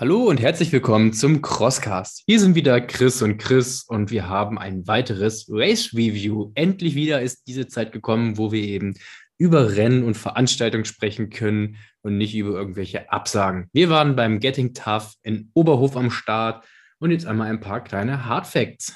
Hallo und herzlich willkommen zum Crosscast. Hier sind wieder Chris und Chris und wir haben ein weiteres Race Review. Endlich wieder ist diese Zeit gekommen, wo wir eben über Rennen und Veranstaltungen sprechen können und nicht über irgendwelche Absagen. Wir waren beim Getting Tough in Oberhof am Start und jetzt einmal ein paar kleine Hard Facts.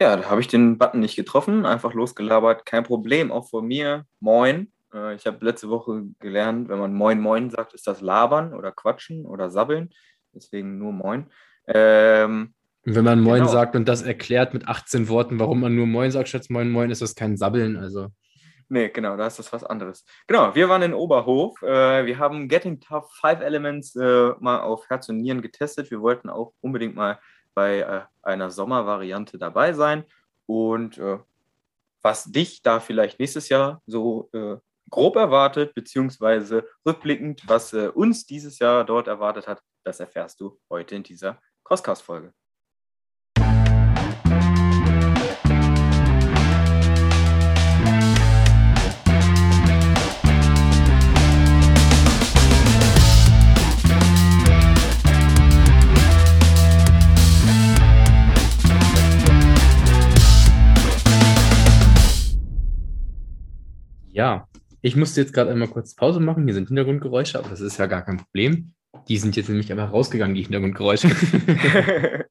Ja, da habe ich den Button nicht getroffen, einfach losgelabert. Kein Problem, auch von mir. Moin. Äh, ich habe letzte Woche gelernt, wenn man Moin Moin sagt, ist das Labern oder Quatschen oder Sabbeln. Deswegen nur Moin. Ähm, wenn man Moin genau. sagt und das erklärt mit 18 Worten, warum man nur Moin sagt statt Moin Moin, ist das kein Sabbeln. Also. Nee, genau, da ist das was anderes. Genau, wir waren in Oberhof. Äh, wir haben Getting Tough Five Elements äh, mal auf Herz und Nieren getestet. Wir wollten auch unbedingt mal bei einer Sommervariante dabei sein. Und was dich da vielleicht nächstes Jahr so grob erwartet, beziehungsweise rückblickend, was äh, uns dieses Jahr dort erwartet hat, das erfährst du heute in dieser Crosscast-Folge. Ja, ich musste jetzt gerade einmal kurz Pause machen. Hier sind Hintergrundgeräusche, aber das ist ja gar kein Problem. Die sind jetzt nämlich einfach rausgegangen, die Hintergrundgeräusche.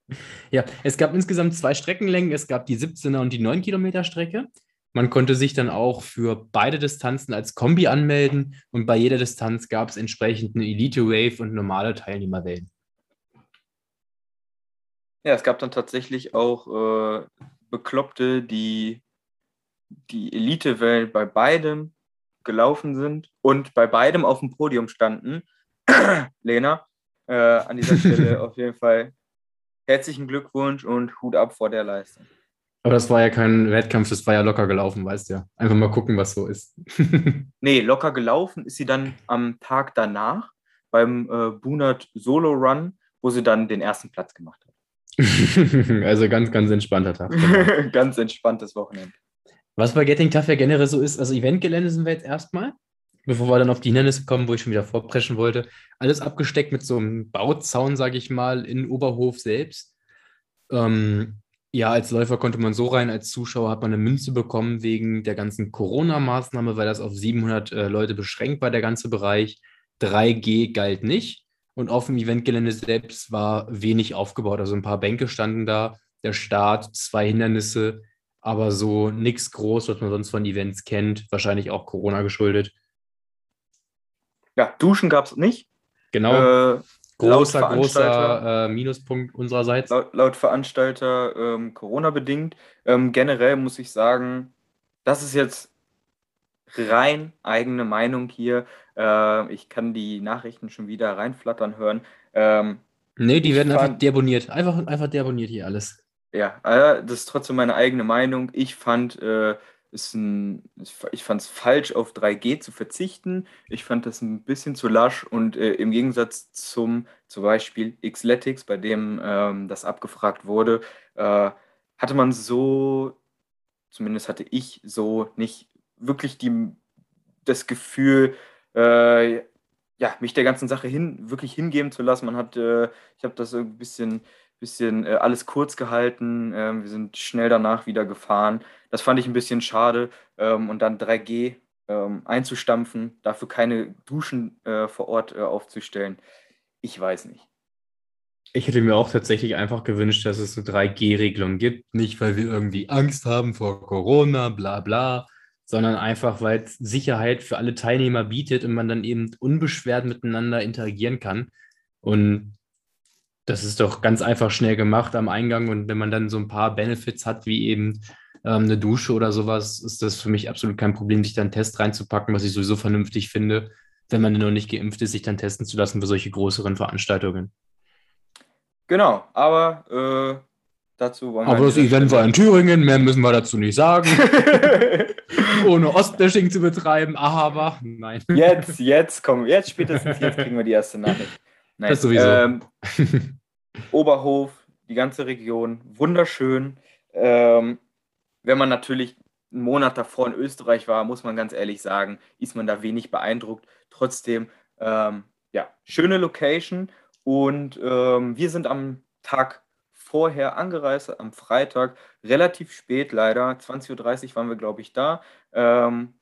ja, es gab insgesamt zwei Streckenlängen. Es gab die 17er und die 9 Kilometer Strecke. Man konnte sich dann auch für beide Distanzen als Kombi anmelden und bei jeder Distanz gab es entsprechend eine Elite Wave und normale Teilnehmerwellen. Ja, es gab dann tatsächlich auch äh, Bekloppte, die die Elite-Wellen bei beidem gelaufen sind und bei beidem auf dem Podium standen. Lena, äh, an dieser Stelle auf jeden Fall herzlichen Glückwunsch und Hut ab vor der Leistung. Aber das war ja kein Wettkampf, das war ja locker gelaufen, weißt du ja. Einfach mal gucken, was so ist. nee, locker gelaufen ist sie dann am Tag danach beim äh, Bunat Solo Run, wo sie dann den ersten Platz gemacht hat. also ganz, ganz entspannter Tag. ganz entspanntes Wochenende. Was bei Getting Tough ja generell so ist, also Eventgelände sind wir jetzt erstmal, bevor wir dann auf die Hindernisse kommen, wo ich schon wieder vorpreschen wollte. Alles abgesteckt mit so einem Bauzaun, sage ich mal, in Oberhof selbst. Ähm, ja, als Läufer konnte man so rein, als Zuschauer hat man eine Münze bekommen wegen der ganzen Corona-Maßnahme, weil das auf 700 äh, Leute beschränkt war, der ganze Bereich. 3G galt nicht. Und auf dem Eventgelände selbst war wenig aufgebaut. Also ein paar Bänke standen da, der Start, zwei Hindernisse, aber so nichts groß, was man sonst von Events kennt, wahrscheinlich auch Corona geschuldet. Ja, Duschen gab es nicht. Genau. Äh, großer, großer äh, Minuspunkt unsererseits. Laut, laut Veranstalter ähm, Corona-bedingt. Ähm, generell muss ich sagen, das ist jetzt rein eigene Meinung hier. Äh, ich kann die Nachrichten schon wieder reinflattern hören. Ähm, nee, die werden einfach deabonniert. Einfach, einfach deabonniert hier alles. Ja, äh, das ist trotzdem meine eigene Meinung. Ich fand äh, ich fand es falsch, auf 3G zu verzichten. Ich fand das ein bisschen zu lasch und äh, im Gegensatz zum zum Beispiel Xletics, bei dem ähm, das abgefragt wurde, äh, hatte man so, zumindest hatte ich so nicht wirklich die, das Gefühl, äh, ja, mich der ganzen Sache hin, wirklich hingeben zu lassen. Man hat, äh, ich habe das ein bisschen bisschen äh, alles kurz gehalten. Ähm, wir sind schnell danach wieder gefahren. Das fand ich ein bisschen schade. Ähm, und dann 3G ähm, einzustampfen, dafür keine Duschen äh, vor Ort äh, aufzustellen. Ich weiß nicht. Ich hätte mir auch tatsächlich einfach gewünscht, dass es eine 3G-Regelung gibt. Nicht, weil wir irgendwie Angst haben vor Corona, bla bla, sondern einfach, weil es Sicherheit für alle Teilnehmer bietet und man dann eben unbeschwert miteinander interagieren kann. Und das ist doch ganz einfach schnell gemacht am Eingang. Und wenn man dann so ein paar Benefits hat, wie eben ähm, eine Dusche oder sowas, ist das für mich absolut kein Problem, sich dann einen Test reinzupacken, was ich sowieso vernünftig finde, wenn man noch nicht geimpft ist, sich dann testen zu lassen für solche größeren Veranstaltungen. Genau, aber äh, dazu wollen wir. Aber das Event war in Thüringen, mehr müssen wir dazu nicht sagen. Ohne Ostbashing zu betreiben, aber nein. Jetzt, jetzt, komm, jetzt spätestens jetzt kriegen wir die erste Nachricht. Nein. Das sowieso. Ähm, Oberhof, die ganze Region, wunderschön. Ähm, wenn man natürlich einen Monat davor in Österreich war, muss man ganz ehrlich sagen, ist man da wenig beeindruckt. Trotzdem, ähm, ja, schöne Location Und ähm, wir sind am Tag vorher angereist, am Freitag, relativ spät leider, 20.30 Uhr waren wir, glaube ich, da, ähm,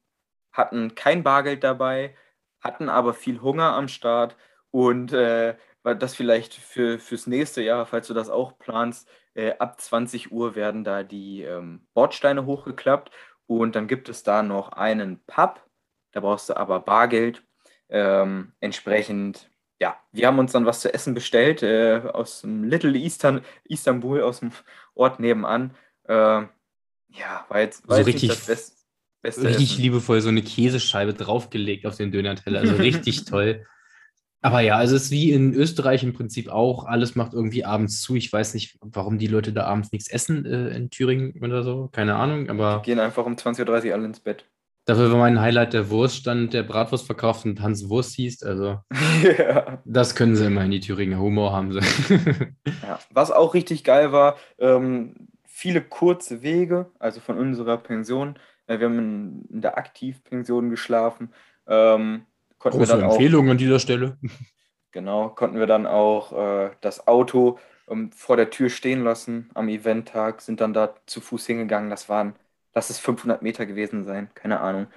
hatten kein Bargeld dabei, hatten aber viel Hunger am Start und äh, das vielleicht für, fürs nächste Jahr, falls du das auch planst, äh, ab 20 Uhr werden da die ähm, Bordsteine hochgeklappt und dann gibt es da noch einen Pub, da brauchst du aber Bargeld. Ähm, entsprechend ja, wir haben uns dann was zu essen bestellt äh, aus dem Little Eastern, Istanbul, aus dem Ort nebenan. Äh, ja, war jetzt, war so jetzt richtig, das Best, Beste. Richtig Essen. liebevoll so eine Käsescheibe draufgelegt auf den Dönerteller. Also richtig toll. Aber ja, also es ist wie in Österreich im Prinzip auch. Alles macht irgendwie abends zu. Ich weiß nicht, warum die Leute da abends nichts essen äh, in Thüringen oder so. Keine Ahnung, aber. Die gehen einfach um 20.30 Uhr alle ins Bett. Dafür war mein Highlight der Wurststand, der Bratwurst verkauft und Hans Wurst hieß. Also, ja. das können sie immer in die Thüringer Humor haben. Sie. ja. Was auch richtig geil war, ähm, viele kurze Wege, also von unserer Pension. Äh, wir haben in, in der Aktivpension geschlafen. Ähm, konnten Große wir dann Empfehlung auch, an dieser Stelle. Genau, konnten wir dann auch äh, das Auto ähm, vor der Tür stehen lassen am Eventtag, sind dann da zu Fuß hingegangen. Das waren lass es 500 Meter gewesen sein, keine Ahnung.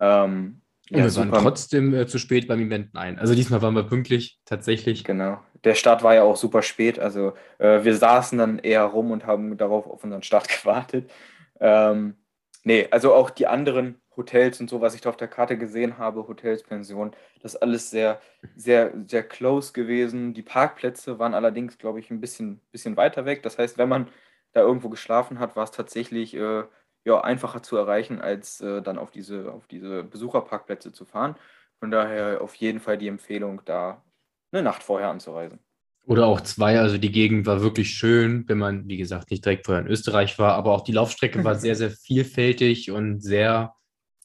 Ähm, und ja, wir waren trotzdem äh, zu spät beim Event. Nein, also diesmal waren wir pünktlich, tatsächlich. Genau. Der Start war ja auch super spät. Also äh, wir saßen dann eher rum und haben darauf auf unseren Start gewartet. Ähm, nee, also auch die anderen Hotels und so, was ich da auf der Karte gesehen habe, Hotels, Pensionen, das ist alles sehr, sehr, sehr close gewesen. Die Parkplätze waren allerdings, glaube ich, ein bisschen, bisschen weiter weg. Das heißt, wenn man da irgendwo geschlafen hat, war es tatsächlich äh, ja, einfacher zu erreichen, als äh, dann auf diese, auf diese Besucherparkplätze zu fahren. Von daher auf jeden Fall die Empfehlung, da eine Nacht vorher anzureisen. Oder auch zwei, also die Gegend war wirklich schön, wenn man, wie gesagt, nicht direkt vorher in Österreich war, aber auch die Laufstrecke war sehr, sehr vielfältig und sehr,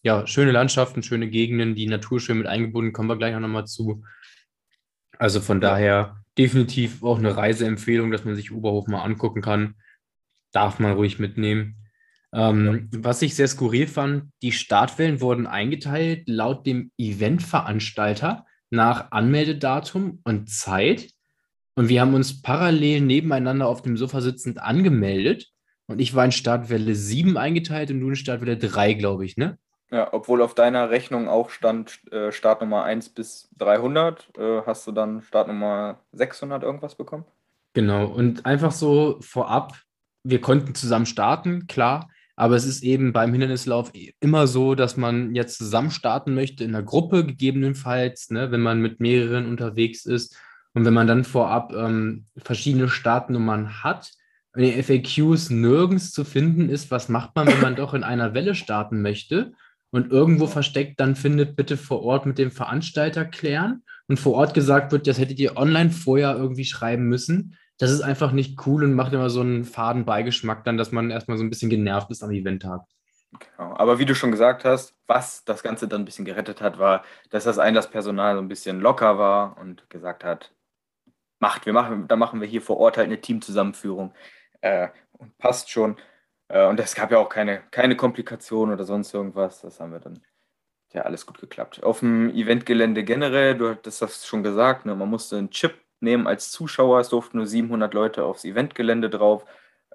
ja, schöne Landschaften, schöne Gegenden, die Natur schön mit eingebunden, kommen wir gleich auch nochmal zu. Also von ja. daher definitiv auch eine Reiseempfehlung, dass man sich Oberhof mal angucken kann. Darf man ruhig mitnehmen. Ähm, was ich sehr skurril fand, die Startwellen wurden eingeteilt laut dem Eventveranstalter nach Anmeldedatum und Zeit. Und wir haben uns parallel nebeneinander auf dem Sofa sitzend angemeldet. Und ich war in Startwelle 7 eingeteilt und du in Startwelle 3, glaube ich, ne? Ja, obwohl auf deiner Rechnung auch stand äh, Startnummer 1 bis 300, äh, hast du dann Startnummer 600 irgendwas bekommen? Genau, und einfach so vorab, wir konnten zusammen starten, klar, aber es ist eben beim Hindernislauf immer so, dass man jetzt zusammen starten möchte, in einer Gruppe gegebenenfalls, ne, wenn man mit mehreren unterwegs ist. Und wenn man dann vorab ähm, verschiedene Startnummern hat, in den FAQs nirgends zu finden ist, was macht man, wenn man doch in einer Welle starten möchte und irgendwo versteckt dann findet, bitte vor Ort mit dem Veranstalter klären und vor Ort gesagt wird, das hättet ihr online vorher irgendwie schreiben müssen, das ist einfach nicht cool und macht immer so einen faden Beigeschmack dann, dass man erstmal so ein bisschen genervt ist am Eventtag. Genau. Aber wie du schon gesagt hast, was das Ganze dann ein bisschen gerettet hat, war, dass das ein Personal so ein bisschen locker war und gesagt hat, macht, wir machen, da machen wir hier vor Ort halt eine Teamzusammenführung. Äh, und passt schon. Äh, und es gab ja auch keine, keine Komplikationen oder sonst irgendwas. Das haben wir dann ja alles gut geklappt. Auf dem Eventgelände generell, du hattest das schon gesagt, ne, man musste einen Chip nehmen als Zuschauer. Es durften nur 700 Leute aufs Eventgelände drauf.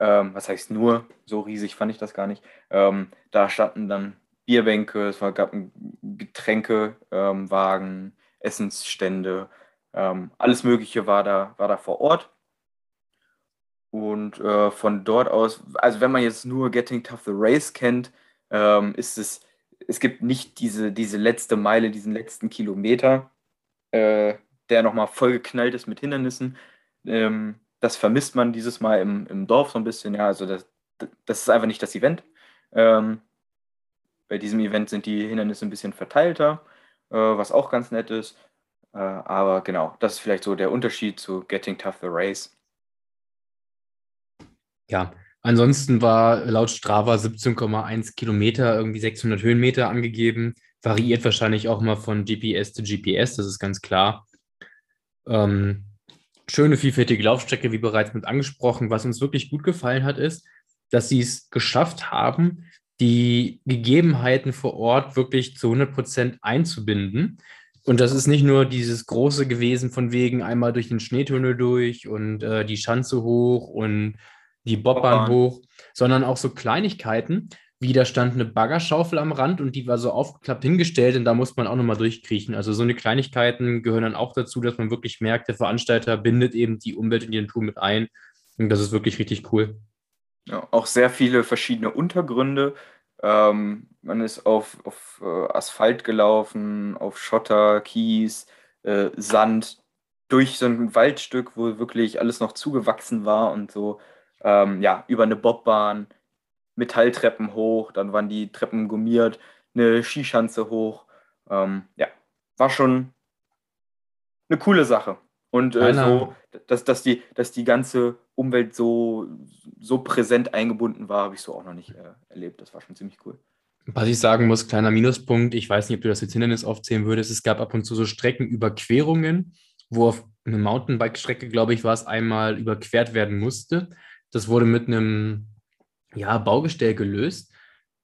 Ähm, was heißt nur? So riesig fand ich das gar nicht. Ähm, da standen dann Bierbänke, es war, gab Getränkewagen, ähm, Essensstände, ähm, alles Mögliche war da, war da vor Ort. Und äh, von dort aus, also wenn man jetzt nur Getting Tough the Race kennt, ähm, ist es, es gibt nicht diese, diese letzte Meile, diesen letzten Kilometer. Äh, der nochmal vollgeknallt ist mit Hindernissen. Ähm, das vermisst man dieses Mal im, im Dorf so ein bisschen. Ja, also das, das ist einfach nicht das Event. Ähm, bei diesem Event sind die Hindernisse ein bisschen verteilter, äh, was auch ganz nett ist. Äh, aber genau, das ist vielleicht so der Unterschied zu Getting Tough the Race. Ja, ansonsten war laut Strava 17,1 Kilometer, irgendwie 600 Höhenmeter angegeben. Variiert wahrscheinlich auch mal von GPS zu GPS, das ist ganz klar. Ähm, schöne, vielfältige Laufstrecke, wie bereits mit angesprochen. Was uns wirklich gut gefallen hat, ist, dass sie es geschafft haben, die Gegebenheiten vor Ort wirklich zu 100 Prozent einzubinden. Und das ist nicht nur dieses große gewesen, von wegen einmal durch den Schneetunnel durch und äh, die Schanze hoch und die Bobbahn hoch, sondern auch so Kleinigkeiten, wie da stand eine Baggerschaufel am Rand und die war so aufgeklappt hingestellt und da muss man auch nochmal durchkriechen. Also so eine Kleinigkeiten gehören dann auch dazu, dass man wirklich merkt, der Veranstalter bindet eben die Umwelt in den Tour mit ein und das ist wirklich richtig cool. Ja, auch sehr viele verschiedene Untergründe. Ähm, man ist auf, auf äh, Asphalt gelaufen, auf Schotter, Kies, äh, Sand, durch so ein Waldstück, wo wirklich alles noch zugewachsen war und so, ähm, ja, über eine Bobbahn, Metalltreppen hoch, dann waren die Treppen gummiert, eine Skischanze hoch. Ähm, ja, war schon eine coole Sache. Und äh, so, dass, dass, die, dass die ganze Umwelt so, so präsent eingebunden war, habe ich so auch noch nicht äh, erlebt. Das war schon ziemlich cool. Was ich sagen muss, kleiner Minuspunkt, ich weiß nicht, ob du das jetzt Hindernis aufzählen würdest, es gab ab und zu so Streckenüberquerungen, wo auf eine Mountainbike-Strecke, glaube ich, war es einmal überquert werden musste. Das wurde mit einem ja, Baugestell gelöst,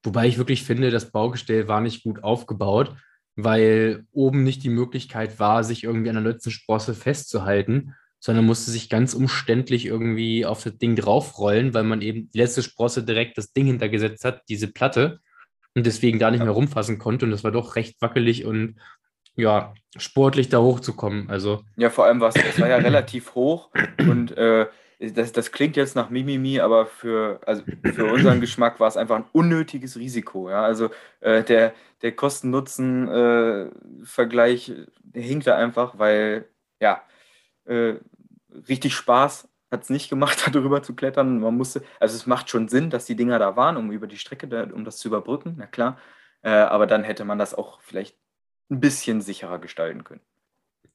wobei ich wirklich finde, das Baugestell war nicht gut aufgebaut weil oben nicht die Möglichkeit war, sich irgendwie an der letzten Sprosse festzuhalten, sondern musste sich ganz umständlich irgendwie auf das Ding draufrollen, weil man eben die letzte Sprosse direkt das Ding hintergesetzt hat, diese Platte, und deswegen da nicht mehr rumfassen konnte. Und das war doch recht wackelig und ja, sportlich da hochzukommen. Also. Ja, vor allem war es, es war ja relativ hoch und äh, das, das klingt jetzt nach Mimimi, aber für, also für unseren Geschmack war es einfach ein unnötiges Risiko. Ja? Also äh, der, der Kosten-Nutzen-Vergleich äh, hinkt da einfach, weil ja, äh, richtig Spaß hat es nicht gemacht, darüber zu klettern. Man musste, also es macht schon Sinn, dass die Dinger da waren, um über die Strecke, da, um das zu überbrücken, na klar. Äh, aber dann hätte man das auch vielleicht ein bisschen sicherer gestalten können.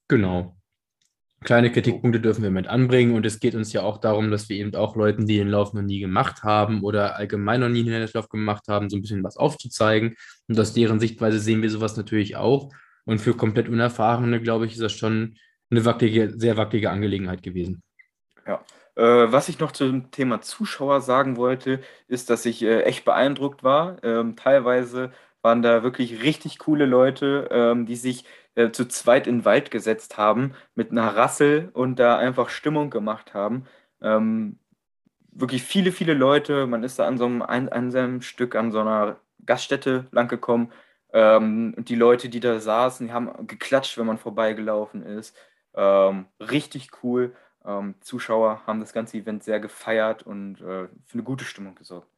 Genau. Kleine Kritikpunkte dürfen wir mit anbringen und es geht uns ja auch darum, dass wir eben auch Leuten, die den Lauf noch nie gemacht haben oder allgemein noch nie einen Hindernislauf gemacht haben, so ein bisschen was aufzuzeigen. Und aus deren Sichtweise sehen wir sowas natürlich auch. Und für komplett Unerfahrene, glaube ich, ist das schon eine wackelige, sehr wackelige Angelegenheit gewesen. Ja. Äh, was ich noch zum Thema Zuschauer sagen wollte, ist, dass ich äh, echt beeindruckt war. Ähm, teilweise waren da wirklich richtig coole Leute, ähm, die sich äh, zu zweit in den Wald gesetzt haben mit einer Rassel und da einfach Stimmung gemacht haben. Ähm, wirklich viele, viele Leute. Man ist da an so einem, an, an seinem Stück an so einer Gaststätte langgekommen. Ähm, und die Leute, die da saßen, die haben geklatscht, wenn man vorbeigelaufen ist. Ähm, richtig cool. Ähm, Zuschauer haben das ganze Event sehr gefeiert und äh, für eine gute Stimmung gesorgt.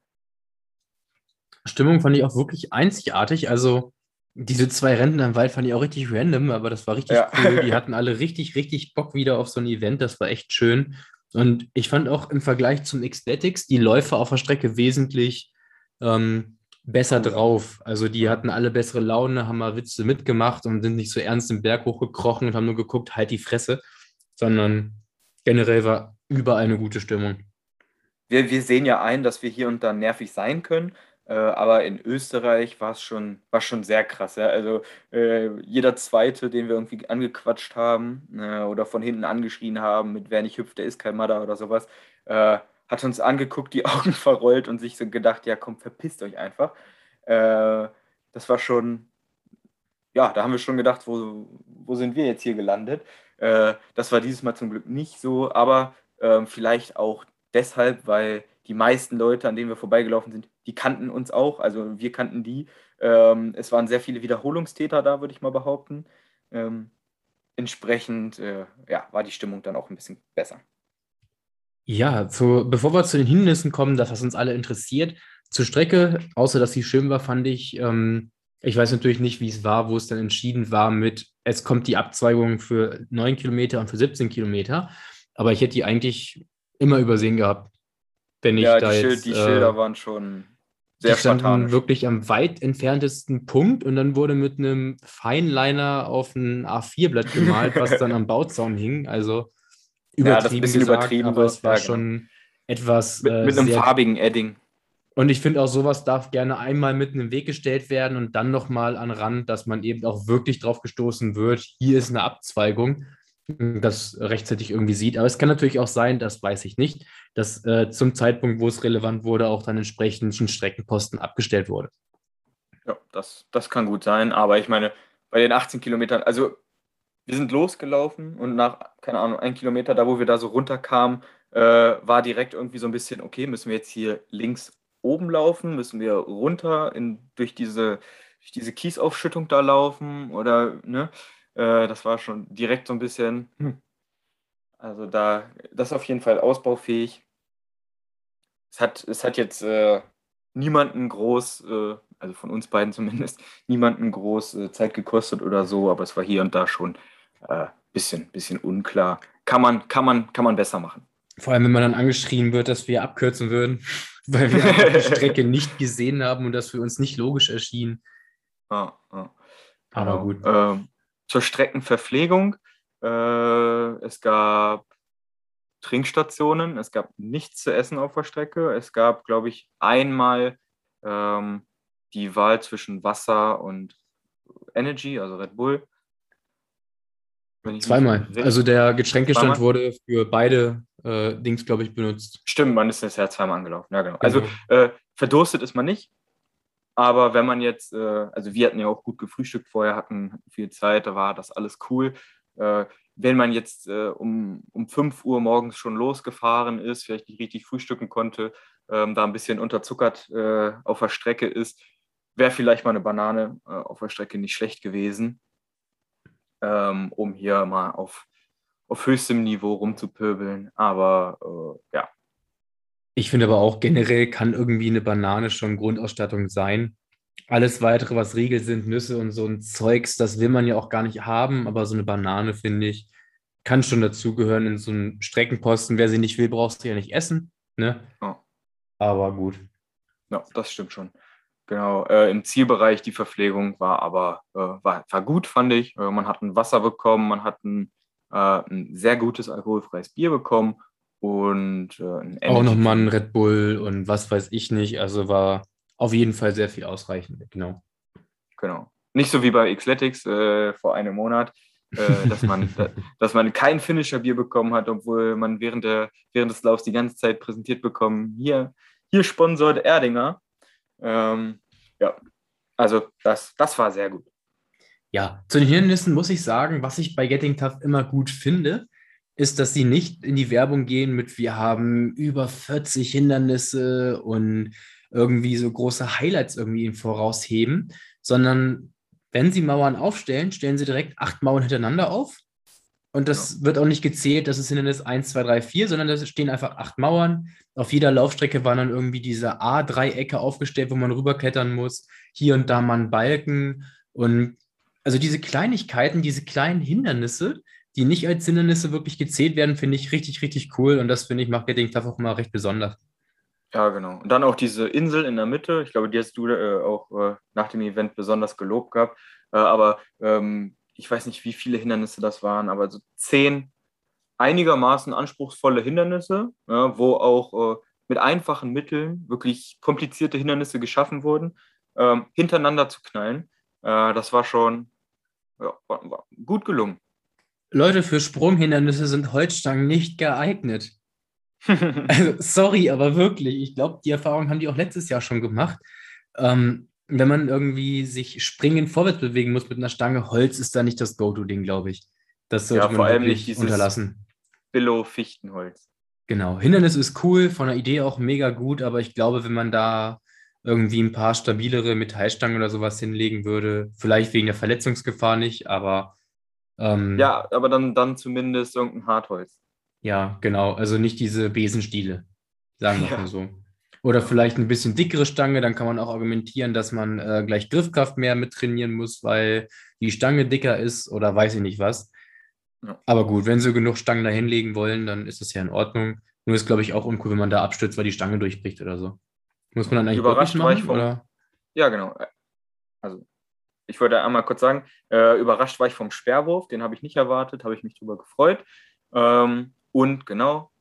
Stimmung fand ich auch wirklich einzigartig. Also diese zwei Rennen im Wald fand ich auch richtig random, aber das war richtig ja. cool. Die hatten alle richtig, richtig Bock wieder auf so ein Event. Das war echt schön. Und ich fand auch im Vergleich zum Xletics die Läufer auf der Strecke wesentlich ähm, besser drauf. Also die hatten alle bessere Laune, haben mal Witze mitgemacht und sind nicht so ernst im Berg hochgekrochen und haben nur geguckt, halt die Fresse, sondern generell war überall eine gute Stimmung. Wir, wir sehen ja ein, dass wir hier und da nervig sein können, äh, aber in Österreich war es schon, war schon sehr krass. Ja? Also äh, jeder Zweite, den wir irgendwie angequatscht haben äh, oder von hinten angeschrien haben, mit wer nicht hüpft, der ist kein Madder oder sowas, äh, hat uns angeguckt, die Augen verrollt und sich so gedacht, ja komm, verpisst euch einfach. Äh, das war schon, ja, da haben wir schon gedacht, wo, wo sind wir jetzt hier gelandet? Das war dieses Mal zum Glück nicht so, aber ähm, vielleicht auch deshalb, weil die meisten Leute, an denen wir vorbeigelaufen sind, die kannten uns auch, also wir kannten die. Ähm, es waren sehr viele Wiederholungstäter da, würde ich mal behaupten. Ähm, entsprechend äh, ja, war die Stimmung dann auch ein bisschen besser. Ja, zu, bevor wir zu den Hindernissen kommen, das, was uns alle interessiert, zur Strecke, außer dass sie schön war, fand ich, ähm, ich weiß natürlich nicht, wie es war, wo es dann entschieden war mit, es kommt die Abzweigung für 9 Kilometer und für 17 Kilometer, aber ich hätte die eigentlich immer übersehen gehabt. Wenn ich ja, da die, jetzt, die Schilder äh, waren schon sehr die standen wirklich am weit entferntesten Punkt und dann wurde mit einem Feinliner auf ein A4-Blatt gemalt, was dann am Bauzaun hing. Also übertrieben ja, gesagt, übertrieben aber es war ja, genau. schon etwas. Mit, äh, mit einem farbigen Edding. Und ich finde auch, sowas darf gerne einmal mitten im Weg gestellt werden und dann nochmal an Rand, dass man eben auch wirklich drauf gestoßen wird. Hier ist eine Abzweigung das rechtzeitig irgendwie sieht. Aber es kann natürlich auch sein, das weiß ich nicht, dass äh, zum Zeitpunkt, wo es relevant wurde, auch dann entsprechend ein Streckenposten abgestellt wurde. Ja, das, das kann gut sein. Aber ich meine, bei den 18 Kilometern, also wir sind losgelaufen und nach, keine Ahnung, ein Kilometer, da wo wir da so runterkamen, äh, war direkt irgendwie so ein bisschen, okay, müssen wir jetzt hier links oben laufen? Müssen wir runter in, durch, diese, durch diese Kiesaufschüttung da laufen? Oder, ne? Äh, das war schon direkt so ein bisschen, hm. also da, das ist auf jeden Fall ausbaufähig. Es hat, es hat jetzt äh, niemanden groß, äh, also von uns beiden zumindest, niemanden groß äh, Zeit gekostet oder so, aber es war hier und da schon äh, bisschen, bisschen unklar. Kann man, kann man, kann man besser machen. Vor allem, wenn man dann angeschrien wird, dass wir abkürzen würden, weil wir die Strecke nicht gesehen haben und das für uns nicht logisch erschien. Ah, ah. Aber genau. gut. Ähm, zur Streckenverpflegung. Äh, es gab Trinkstationen, es gab nichts zu essen auf der Strecke. Es gab, glaube ich, einmal ähm, die Wahl zwischen Wasser und Energy, also Red Bull. Zweimal. Also der Getränkestand Zweimal? wurde für beide äh, Dings, glaube ich, benutzt. Stimmt, man ist das ja zweimal angelaufen. Ja, genau. Also genau. äh, verdurstet ist man nicht. Aber wenn man jetzt, äh, also wir hatten ja auch gut gefrühstückt vorher, hatten viel Zeit, da war das alles cool. Äh, wenn man jetzt äh, um, um 5 Uhr morgens schon losgefahren ist, vielleicht nicht richtig frühstücken konnte, ähm, da ein bisschen unterzuckert äh, auf der Strecke ist, wäre vielleicht mal eine Banane auf der Strecke nicht schlecht gewesen ähm, um hier mal auf, auf höchstem Niveau rumzupöbeln. Aber äh, ja. Ich finde aber auch generell kann irgendwie eine Banane schon Grundausstattung sein. Alles weitere, was Riegel sind, Nüsse und so ein Zeugs, das will man ja auch gar nicht haben, aber so eine Banane, finde ich, kann schon dazugehören in so einem Streckenposten. Wer sie nicht will, brauchst du ja nicht essen. Ne? Oh. Aber gut. Ja, das stimmt schon. Genau, äh, im Zielbereich die Verpflegung war aber äh, war, war gut, fand ich. Äh, man hat ein Wasser bekommen, man hat ein, äh, ein sehr gutes alkoholfreies Bier bekommen und äh, ein Auch nochmal ein Red Bull und was weiß ich nicht. Also war auf jeden Fall sehr viel ausreichend, genau. Genau. Nicht so wie bei Xletics äh, vor einem Monat, dass, man, dass man kein Finisher Bier bekommen hat, obwohl man während, der, während des Laufs die ganze Zeit präsentiert bekommen, hier, hier sponsort Erdinger. Ähm, ja, also das, das war sehr gut. Ja, zu den Hindernissen muss ich sagen, was ich bei Getting Tough immer gut finde, ist, dass sie nicht in die Werbung gehen mit, wir haben über 40 Hindernisse und irgendwie so große Highlights irgendwie vorausheben, sondern wenn sie Mauern aufstellen, stellen sie direkt acht Mauern hintereinander auf und das ja. wird auch nicht gezählt, das ist Hindernis 1, 2, 3, 4, sondern da stehen einfach acht Mauern. Auf jeder Laufstrecke waren dann irgendwie diese A-Dreiecke aufgestellt, wo man rüberklettern muss. Hier und da mal ein Balken. Und also diese Kleinigkeiten, diese kleinen Hindernisse, die nicht als Hindernisse wirklich gezählt werden, finde ich richtig, richtig cool. Und das finde ich Marketing Tough auch immer recht besonders. Ja, genau. Und dann auch diese Insel in der Mitte. Ich glaube, die hast du äh, auch äh, nach dem Event besonders gelobt gehabt. Äh, aber ähm, ich weiß nicht, wie viele Hindernisse das waren, aber so zehn einigermaßen anspruchsvolle Hindernisse, ja, wo auch äh, mit einfachen Mitteln wirklich komplizierte Hindernisse geschaffen wurden, ähm, hintereinander zu knallen. Äh, das war schon ja, war, war gut gelungen. Leute, für Sprunghindernisse sind Holzstangen nicht geeignet. also, sorry, aber wirklich, ich glaube, die Erfahrung haben die auch letztes Jahr schon gemacht. Ähm, wenn man irgendwie sich springend vorwärts bewegen muss mit einer Stange, Holz ist da nicht das Go-To-Ding, glaube ich. Das sollte ja, vor man allem nicht dieses unterlassen. Billow-Fichtenholz. Genau. Hindernis ist cool, von der Idee auch mega gut, aber ich glaube, wenn man da irgendwie ein paar stabilere Metallstangen oder sowas hinlegen würde, vielleicht wegen der Verletzungsgefahr nicht, aber. Ähm, ja, aber dann, dann zumindest irgendein Hartholz. Ja, genau. Also nicht diese Besenstiele, sagen wir ja. mal so. Oder vielleicht ein bisschen dickere Stange, dann kann man auch argumentieren, dass man äh, gleich Griffkraft mehr mit trainieren muss, weil die Stange dicker ist oder weiß ich nicht was. Ja. Aber gut, wenn sie genug Stangen da hinlegen wollen, dann ist das ja in Ordnung. Nur ist, glaube ich, auch uncool, wenn man da abstürzt, weil die Stange durchbricht oder so. Muss man dann eigentlich überrascht machen, vom, oder? Ja, genau. Also, ich wollte einmal kurz sagen, äh, überrascht war ich vom Sperrwurf, den habe ich nicht erwartet, habe ich mich darüber gefreut. Ähm, und genau,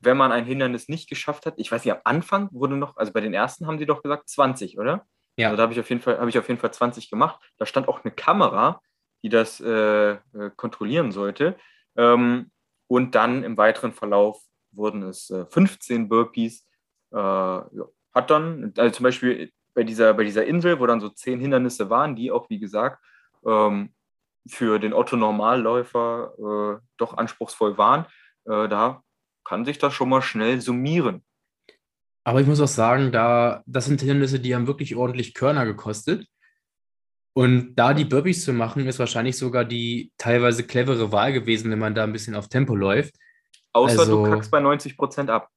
wenn man ein Hindernis nicht geschafft hat, ich weiß nicht, am Anfang wurde noch, also bei den ersten haben sie doch gesagt 20, oder? Ja. Also da habe ich auf jeden Fall, habe ich auf jeden Fall 20 gemacht. Da stand auch eine Kamera, die das äh, äh, kontrollieren sollte. Ähm, und dann im weiteren Verlauf wurden es äh, 15 Burpees. Äh, ja, hat dann, also zum Beispiel bei dieser, bei dieser Insel, wo dann so zehn Hindernisse waren, die auch, wie gesagt, ähm, für den Otto-Normalläufer äh, doch anspruchsvoll waren, äh, da kann sich das schon mal schnell summieren. Aber ich muss auch sagen, da, das sind Hindernisse, die haben wirklich ordentlich Körner gekostet. Und da die Burpees zu machen, ist wahrscheinlich sogar die teilweise clevere Wahl gewesen, wenn man da ein bisschen auf Tempo läuft. Außer also, du kackst bei 90 Prozent ab.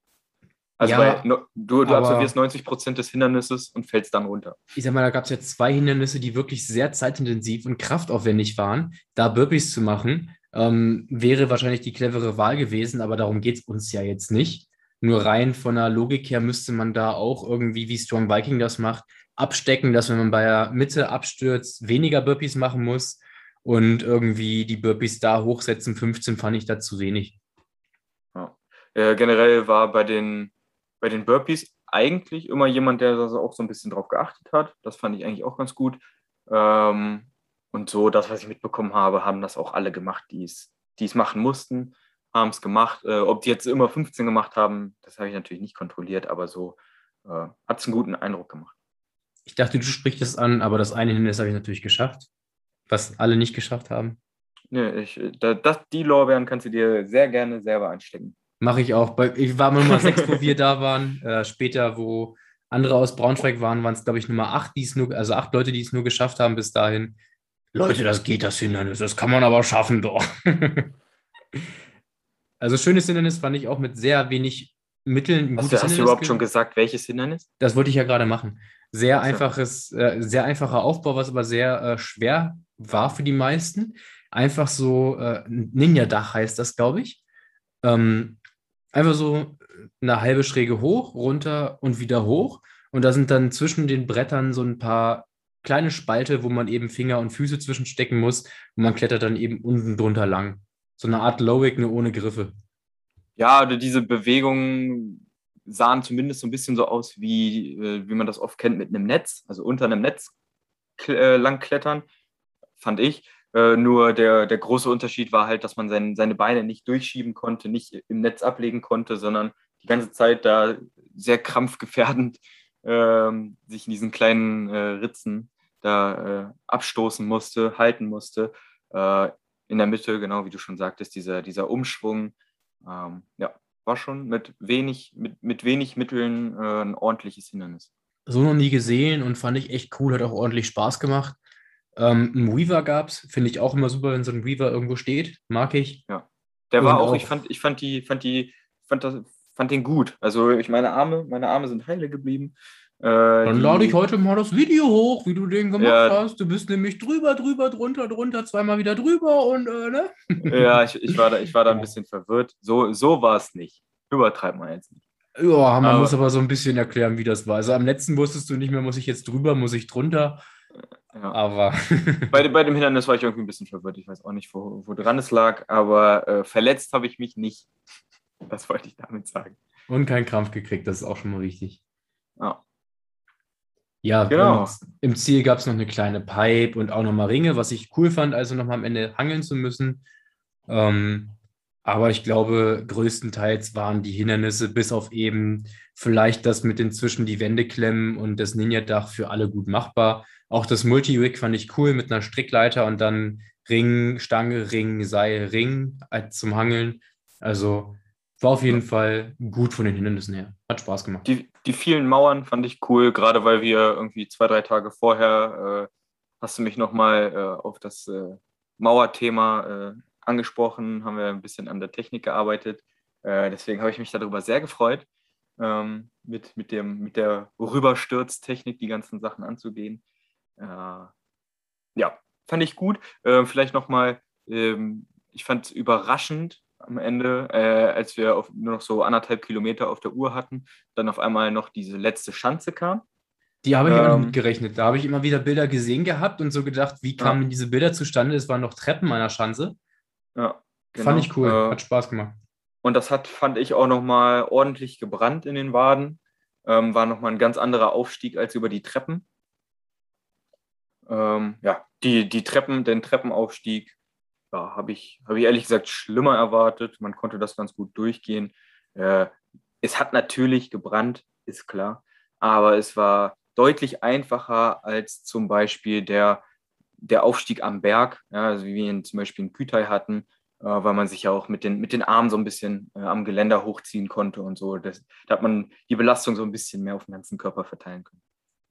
Also ja, bei, du, du absolvierst 90 Prozent des Hindernisses und fällst dann runter. Ich sag mal, da gab es ja zwei Hindernisse, die wirklich sehr zeitintensiv und kraftaufwendig waren. Da Burpees zu machen, ähm, wäre wahrscheinlich die clevere Wahl gewesen, aber darum geht es uns ja jetzt nicht. Nur rein von der Logik her müsste man da auch irgendwie, wie Strong Viking das macht, abstecken, dass wenn man bei der Mitte abstürzt, weniger Burpees machen muss und irgendwie die Burpees da hochsetzen. 15 fand ich da zu wenig. Ja. Äh, generell war bei den, bei den Burpees eigentlich immer jemand, der da auch so ein bisschen drauf geachtet hat. Das fand ich eigentlich auch ganz gut. Ähm, und so, das, was ich mitbekommen habe, haben das auch alle gemacht, die es machen mussten, haben es gemacht. Äh, ob die jetzt immer 15 gemacht haben, das habe ich natürlich nicht kontrolliert, aber so äh, hat es einen guten Eindruck gemacht. Ich dachte, du sprichst es an, aber das eine Hindernis habe ich natürlich geschafft, was alle nicht geschafft haben. Nee, ich, das, die Lorbeeren kannst du dir sehr gerne selber einstecken. Mache ich auch. Ich war Nummer 6, wo wir da waren. Äh, später, wo andere aus Braunschweig waren, waren es, glaube ich, Nummer 8, die es nur, also acht Leute, die es nur geschafft haben bis dahin. Leute, das geht, das Hindernis. Das kann man aber schaffen, doch. also schönes Hindernis fand ich auch mit sehr wenig Mitteln. Hast, du, hast du überhaupt schon gesagt, welches Hindernis? Das wollte ich ja gerade machen. Sehr also. einfaches, äh, sehr einfacher Aufbau, was aber sehr äh, schwer war für die meisten. Einfach so, äh, Ninja-Dach heißt das, glaube ich. Ähm, einfach so eine halbe Schräge hoch, runter und wieder hoch. Und da sind dann zwischen den Brettern so ein paar kleine Spalte, wo man eben Finger und Füße zwischenstecken muss und man klettert dann eben unten drunter lang. So eine Art Lowick, nur ohne Griffe. Ja, diese Bewegungen sahen zumindest so ein bisschen so aus, wie, äh, wie man das oft kennt mit einem Netz, also unter einem Netz äh, lang klettern, fand ich. Äh, nur der, der große Unterschied war halt, dass man sein, seine Beine nicht durchschieben konnte, nicht im Netz ablegen konnte, sondern die ganze Zeit da sehr krampfgefährdend ähm, sich in diesen kleinen äh, Ritzen da äh, abstoßen musste, halten musste. Äh, in der Mitte, genau wie du schon sagtest, dieser, dieser Umschwung. Ähm, ja, war schon mit wenig, mit, mit wenig Mitteln äh, ein ordentliches Hindernis. So noch nie gesehen und fand ich echt cool, hat auch ordentlich Spaß gemacht. Ähm, ein Weaver gab es, finde ich auch immer super, wenn so ein Weaver irgendwo steht. Mag ich. Ja. Der war auch, auch, ich fand, ich fand die, fand die, fand das, fand den gut. Also ich meine Arme, meine Arme sind heile geblieben. Äh, Dann lade ich heute mal das Video hoch, wie du den gemacht ja, hast. Du bist nämlich drüber, drüber, drunter, drunter, zweimal wieder drüber und äh, ne? Ja, ich, ich, war da, ich war da ein bisschen verwirrt. So, so war es nicht. Übertreibt man jetzt nicht. Ja, man aber, muss aber so ein bisschen erklären, wie das war. Also am letzten wusstest du nicht mehr, muss ich jetzt drüber, muss ich drunter. Ja. Aber. bei, bei dem Hindernis war ich irgendwie ein bisschen verwirrt. Ich weiß auch nicht, wo, wo dran es lag, aber äh, verletzt habe ich mich nicht. Das wollte ich damit sagen. Und keinen Krampf gekriegt, das ist auch schon mal richtig. Ja. Ja, genau. im Ziel gab es noch eine kleine Pipe und auch nochmal Ringe, was ich cool fand, also nochmal am Ende hangeln zu müssen. Ähm, aber ich glaube, größtenteils waren die Hindernisse bis auf eben vielleicht das mit den zwischen die Wände klemmen und das Ninja-Dach für alle gut machbar. Auch das Multi-Rig fand ich cool mit einer Strickleiter und dann Ring, Stange, Ring, Seil, Ring zum Hangeln. Also war auf jeden Fall gut von den Hindernissen her. Hat Spaß gemacht. Die, die vielen Mauern fand ich cool, gerade weil wir irgendwie zwei, drei Tage vorher äh, hast du mich nochmal äh, auf das äh, Mauerthema äh, angesprochen, haben wir ein bisschen an der Technik gearbeitet. Äh, deswegen habe ich mich darüber sehr gefreut, ähm, mit, mit, dem, mit der Rüberstürztechnik die ganzen Sachen anzugehen. Äh, ja, fand ich gut. vielleicht nochmal, ähm, ich fand es überraschend, am Ende, äh, als wir auf, nur noch so anderthalb Kilometer auf der Uhr hatten, dann auf einmal noch diese letzte Schanze kam. Die habe ich ähm, auch nicht mitgerechnet. Da habe ich immer wieder Bilder gesehen gehabt und so gedacht, wie kamen ja. diese Bilder zustande? Es waren noch Treppen einer Schanze. Ja, genau. Fand ich cool, äh, hat Spaß gemacht. Und das hat, fand ich, auch nochmal ordentlich gebrannt in den Waden. Ähm, war nochmal ein ganz anderer Aufstieg als über die Treppen. Ähm, ja, die, die Treppen, den Treppenaufstieg ja, habe ich, hab ich ehrlich gesagt schlimmer erwartet. Man konnte das ganz gut durchgehen. Äh, es hat natürlich gebrannt, ist klar, aber es war deutlich einfacher als zum Beispiel der der Aufstieg am Berg, ja, also wie wir ihn zum Beispiel in Kütai hatten, äh, weil man sich ja auch mit den, mit den Armen so ein bisschen äh, am Geländer hochziehen konnte und so. Das, da hat man die Belastung so ein bisschen mehr auf den ganzen Körper verteilen können.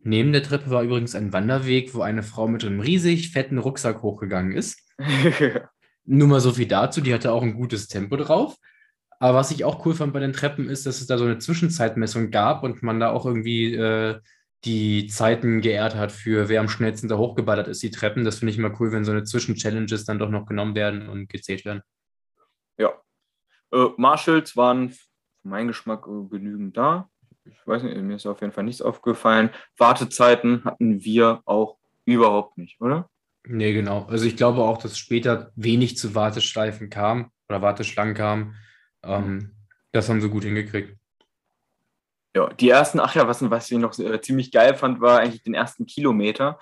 Neben der Treppe war übrigens ein Wanderweg, wo eine Frau mit einem riesig fetten Rucksack hochgegangen ist. Nur mal so viel dazu, die hatte auch ein gutes Tempo drauf. Aber was ich auch cool fand bei den Treppen ist, dass es da so eine Zwischenzeitmessung gab und man da auch irgendwie äh, die Zeiten geehrt hat für wer am schnellsten da hochgeballert ist, die Treppen. Das finde ich immer cool, wenn so eine Zwischen-Challenges dann doch noch genommen werden und gezählt werden. Ja. Äh, Marshalls waren für meinen Geschmack äh, genügend da. Ich weiß nicht, mir ist auf jeden Fall nichts aufgefallen. Wartezeiten hatten wir auch überhaupt nicht, oder? Nee, genau. Also ich glaube auch, dass später wenig zu Warteschleifen kam oder Warteschlangen kam. Ähm, das haben sie gut hingekriegt. Ja, die ersten, ach ja, was, was ich noch äh, ziemlich geil fand, war eigentlich den ersten Kilometer.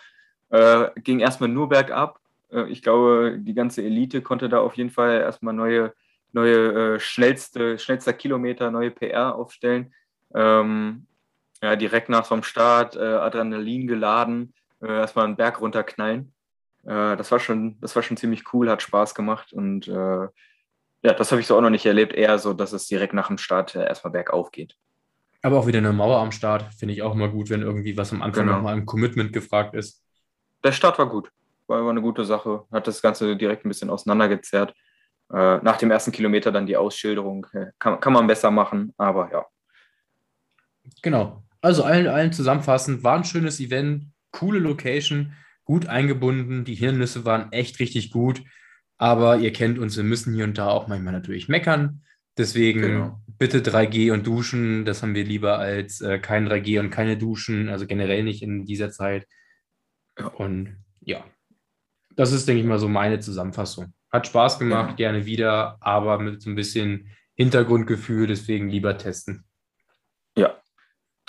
Äh, ging erstmal nur bergab. Äh, ich glaube, die ganze Elite konnte da auf jeden Fall erstmal neue, neue äh, schnellste, schnellster Kilometer, neue PR aufstellen. Ähm, ja, direkt nach vom Start, äh, Adrenalin geladen, äh, erstmal einen Berg runterknallen. das, war schon, das war schon ziemlich cool, hat Spaß gemacht und ja, das habe ich so auch noch nicht erlebt. Eher so, dass es direkt nach dem Start erstmal bergauf geht. Aber auch wieder eine Mauer am Start, finde ich auch immer gut, wenn irgendwie was am Anfang genau. nochmal im Commitment gefragt ist. Der Start war gut, war, war eine gute Sache, hat das Ganze direkt ein bisschen auseinandergezerrt. Äh, nach dem ersten Kilometer dann die Ausschilderung, äh, kann, kann man besser machen, aber ja. Genau, also allen, allen zusammenfassend, war ein schönes Event, coole Location, gut eingebunden, die Hindernisse waren echt richtig gut, aber ihr kennt uns, wir müssen hier und da auch manchmal natürlich meckern. Deswegen genau. bitte 3G und Duschen, das haben wir lieber als äh, kein 3G und keine Duschen, also generell nicht in dieser Zeit. Und ja, das ist, denke ich mal, so meine Zusammenfassung. Hat Spaß gemacht, ja. gerne wieder, aber mit so ein bisschen Hintergrundgefühl, deswegen lieber testen. Ja,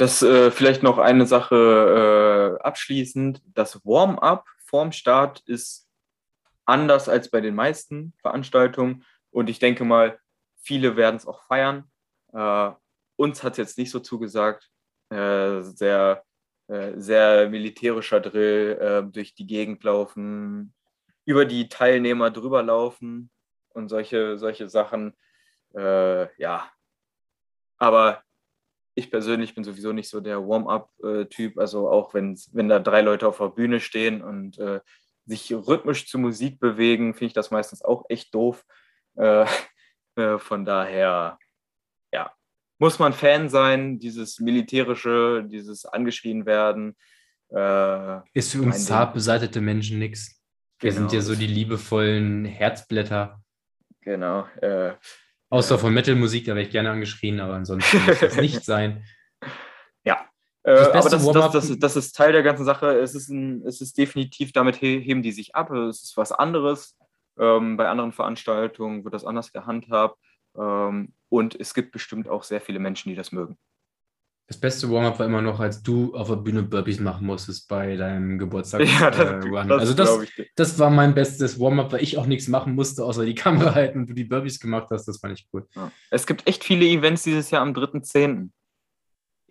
das äh, vielleicht noch eine Sache äh, abschließend. Das Warm-up vorm Start ist anders als bei den meisten Veranstaltungen. Und ich denke mal, Viele werden es auch feiern. Äh, uns hat es jetzt nicht so zugesagt. Äh, sehr, äh, sehr militärischer Drill, äh, durch die Gegend laufen, über die Teilnehmer drüber laufen und solche, solche Sachen. Äh, ja, aber ich persönlich bin sowieso nicht so der Warm-up-Typ. Also auch wenn, wenn da drei Leute auf der Bühne stehen und äh, sich rhythmisch zur Musik bewegen, finde ich das meistens auch echt doof. Äh, äh, von daher, ja, muss man Fan sein, dieses militärische, dieses angeschrien werden. Äh, ist für uns zart beseitete Menschen nichts. Wir genau. sind ja so die liebevollen Herzblätter. Genau. Außer von Metal-Musik, da wäre ich gerne angeschrien, aber ansonsten muss das nicht sein. Ja. Äh, das aber das, das, das, das, ist Teil der ganzen Sache. Es ist, ein, es ist definitiv, damit heben die sich ab. Es ist was anderes. Ähm, bei anderen Veranstaltungen wird das anders gehandhabt. Ähm, und es gibt bestimmt auch sehr viele Menschen, die das mögen. Das beste Warm-up war immer noch, als du auf der Bühne Burpees machen musstest bei deinem Geburtstag. Ja, das, äh, das also das, das war mein bestes Warm-up, weil ich auch nichts machen musste, außer die Kamera halten und du die Burpees gemacht hast. Das fand ich cool. Ja. Es gibt echt viele Events dieses Jahr am 3.10.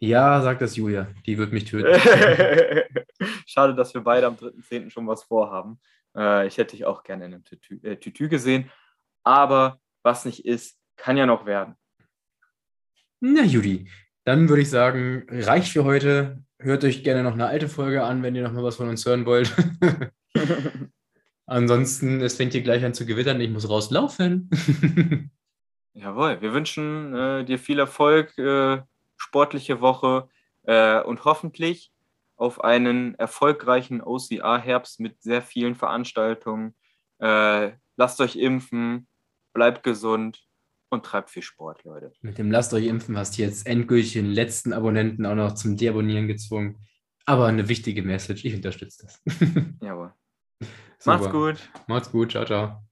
Ja, sagt das Julia. Die wird mich töten. Schade, dass wir beide am 3.10. schon was vorhaben. Äh, ich hätte dich auch gerne in einem Tütü, äh, Tütü gesehen. Aber was nicht ist, kann ja noch werden. Na, Judy, dann würde ich sagen, reicht für heute. Hört euch gerne noch eine alte Folge an, wenn ihr noch mal was von uns hören wollt. Ansonsten, es fängt hier gleich an zu gewittern. Ich muss rauslaufen. Jawohl, wir wünschen äh, dir viel Erfolg, äh, sportliche Woche äh, und hoffentlich auf einen erfolgreichen OCR-Herbst mit sehr vielen Veranstaltungen. Äh, lasst euch impfen, bleibt gesund und treibt viel Sport, Leute. Mit dem Lasst euch impfen hast du jetzt endgültig den letzten Abonnenten auch noch zum Deabonnieren gezwungen. Aber eine wichtige Message, ich unterstütze das. Jawohl. Macht's gut. Macht's gut, ciao, ciao.